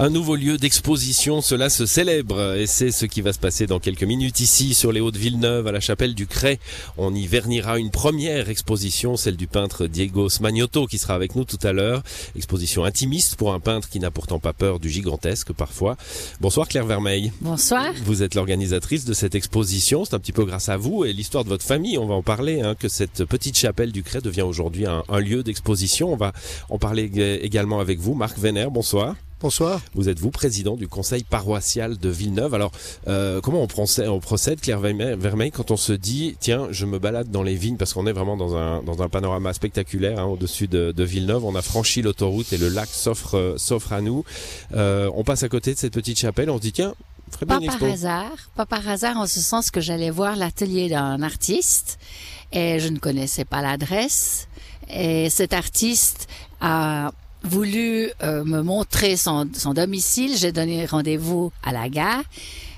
Un nouveau lieu d'exposition, cela se célèbre et c'est ce qui va se passer dans quelques minutes ici sur les Hauts de Villeneuve à la chapelle du Cray. On y vernira une première exposition, celle du peintre Diego Smagnotto qui sera avec nous tout à l'heure. Exposition intimiste pour un peintre qui n'a pourtant pas peur du gigantesque parfois. Bonsoir Claire Vermeil. Bonsoir. Vous êtes l'organisatrice de cette exposition. C'est un petit peu grâce à vous et l'histoire de votre famille. On va en parler, hein, que cette petite chapelle du Cray devient aujourd'hui un, un lieu d'exposition. On va en parler également avec vous. Marc Vénère, bonsoir. Bonsoir. Vous êtes vous président du conseil paroissial de Villeneuve. Alors, euh, comment on procède, on procède, Claire Vermeil, quand on se dit, tiens, je me balade dans les vignes, parce qu'on est vraiment dans un, dans un panorama spectaculaire hein, au-dessus de, de, Villeneuve. On a franchi l'autoroute et le lac s'offre, euh, s'offre à nous. Euh, on passe à côté de cette petite chapelle. On se dit, tiens, pas par hasard, pas par hasard, en ce sens que j'allais voir l'atelier d'un artiste et je ne connaissais pas l'adresse. Et cet artiste a voulu euh, me montrer son, son domicile. J'ai donné rendez-vous à la gare.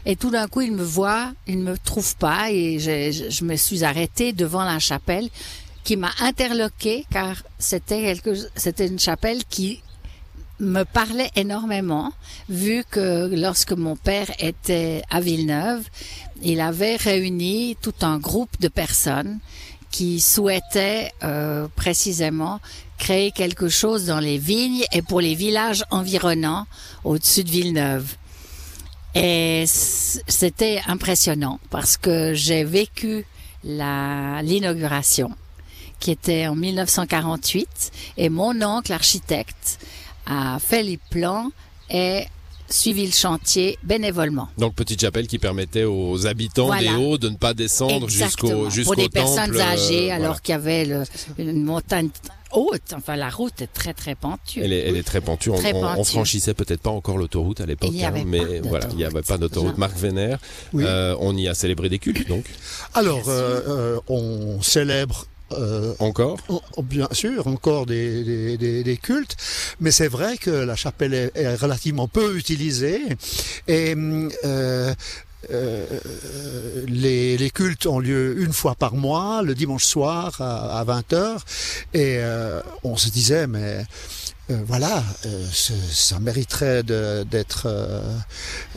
Et tout d'un coup, il me voit, il ne me trouve pas et je, je, me suis arrêtée devant la chapelle qui m'a interloqué car c'était quelque, c'était une chapelle qui me parlait énormément vu que lorsque mon père était à Villeneuve, il avait réuni tout un groupe de personnes qui souhaitaient euh, précisément créer quelque chose dans les vignes et pour les villages environnants au-dessus de Villeneuve. Et c'était impressionnant parce que j'ai vécu l'inauguration qui était en 1948 et mon oncle architecte a fait les plans et suivi le chantier bénévolement. Donc petite chapelle qui permettait aux habitants des Hauts de ne pas descendre jusqu'au jusqu'au Pour des personnes euh, âgées alors qu'il y avait le, une montagne haute. Enfin, la route est très très pentue. Elle est, elle est très pentue. Très on, pentue. on, franchissait peut-être pas encore l'autoroute à l'époque, hein, mais voilà, il n'y avait pas d'autoroute. Marc Vénère, Oui. euh, on y a célébré des cultes, donc Alors, euh, euh, on célèbre euh, encore? en- bien sûr encore des, des, des- des cultes, mais c'est vrai que la chapelle est, est relativement peu utilisée et euh, euh, les, les cultes ont lieu une fois par mois, le dimanche soir à, à 20h, et euh, on se disait, mais euh, voilà, euh, ça mériterait d'être euh,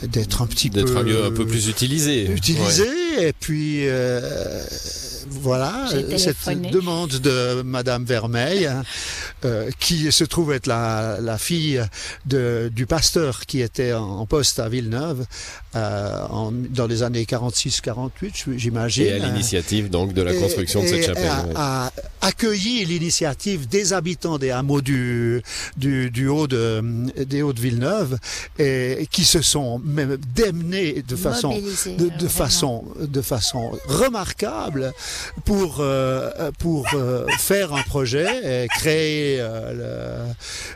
d'être un petit peu D'être un lieu un peu plus utilisé. utilisé Ouais. et puis euh, voilà cette demande de Madame Vermeil hein, euh, qui se trouve être la, la fille de, du pasteur qui était en, en poste à Villeneuve euh, en, dans les années 46-48 j'imagine Et à l'initiative donc de la Et- construction de et cette chapelle. a, ouais. a accueilli l'initiative des habitants des hameaux du, du, du haut de, des hauts de Villeneuve et qui se sont même démenés de façon Mobilisés, de, façon de façon remarquable pour euh, pour euh, faire un projet et créer euh,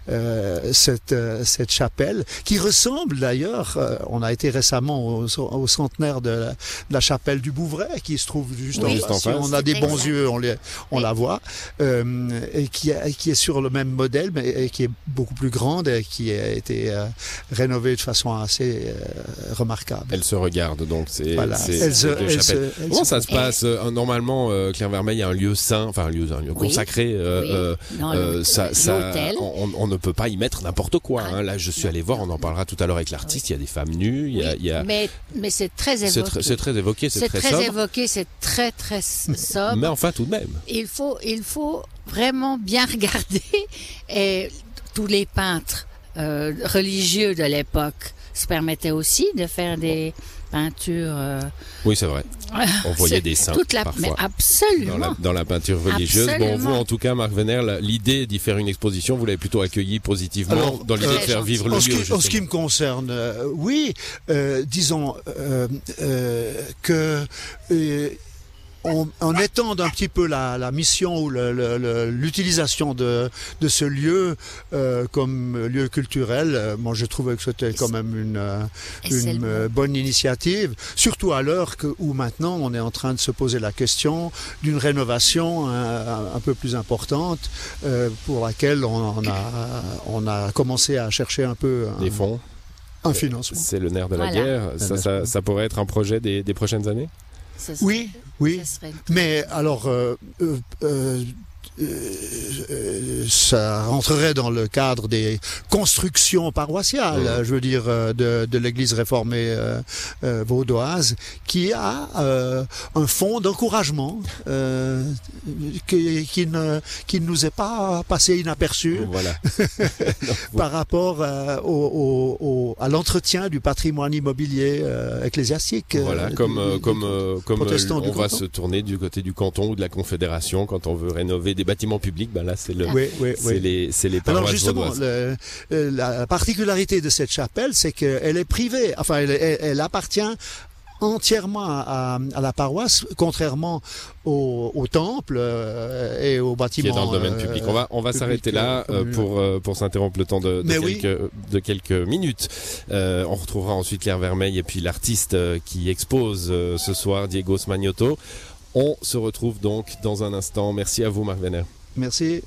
le- euh, cette euh, cette chapelle qui ressemble d'ailleurs euh, on a été récemment au, au centenaire de la, de la chapelle du Bouvray qui se trouve juste Oui. en face. On a des bons exact. yeux on les on Oui. la voit euh, et qui est, qui est sur le même modèle mais et qui est beaucoup plus grande et qui a été euh, rénovée de façon assez euh, remarquable Elle se regarde donc c'est voilà. c'est Elle se- ces deux elle se- chapelles. elle Comment se- ça se passe euh, Normalement, euh, Claire Vermeil, il y a un lieu saint, enfin un lieu, un lieu Oui. consacré. euh, Oui. euh, euh, le- ça, on, on ne peut pas y mettre n'importe quoi. Ah, hein. Là, je suis allé voir, on en parlera tout à l'heure avec l'artiste. Il y a des femmes nues, il y a, il y a- Mais, mais c'est très évoqué. c'est très évoqué, c'est C'est très, très, sobre. évoqué, c'est très très sobre. Mais enfin, tout de même. il faut, il faut vraiment bien regarder. Et tous les peintres euh, religieux de l'époque se permettaient aussi de faire des peintures. euh, Oui, c'est vrai. On voyait des saints toute la, parfois. Mais Dans absolument. la, dans la peinture religieuse. Bon, vous, en tout cas, Marc Vénère, la- l'idée d'y faire une exposition, vous l'avez plutôt accueillie positivement Alors, dans l'idée euh, de faire vivre le en lieu. ce, qui, en ce qui me concerne, euh, oui, euh, disons euh, euh, que euh, on, on étende un petit peu la, la mission ou l'utilisation de, de ce lieu euh, comme lieu culturel. Euh, Moi, je trouvais que c'était quand même une, euh, une euh, bonne initiative, surtout à l'heure que- où maintenant on est en train de se poser la question d'une rénovation un, un peu plus importante euh, pour laquelle on, on a, on a commencé à chercher un peu un, Des fonds, un financement. c'est le nerf de la Voilà. guerre. Ça, ça, ça pourrait être un projet des, des prochaines années? Serait- Oui, oui. serait- Mais alors, euh, euh, euh, ça rentrerait dans le cadre des constructions paroissiales, je veux dire, euh, de, de l'Église réformée euh, euh, vaudoise, qui a euh, un fonds d'encouragement euh, qui, qui ne qui ne nous est pas passé inaperçu Voilà. par rapport euh, au, au- au- à l'entretien du patrimoine immobilier euh, ecclésiastique. euh, Voilà, comme euh, du- comme euh, comme euh, on va canton. se tourner du côté du canton ou de la confédération quand on veut rénover des bâtiments publics, ben là c'est le Oui, oui, c'est oui. les c'est les Alors paroisses justement, vaudoises. le- euh, la particularité de cette chapelle, c'est qu'elle est privée. Enfin, elle, elle- elle appartient entièrement à, à la paroisse, contrairement au, au temple euh, et au qui bâtiment. est dans le domaine euh, public. On va on va s'arrêter là euh, pour pour s'interrompre le temps de, de oui. quelques de quelques minutes. On retrouvera ensuite Claire Vermeil et puis l'artiste qui expose ce soir Diego Smagnoto. On se retrouve donc dans un instant. Merci à vous Marc. Merci.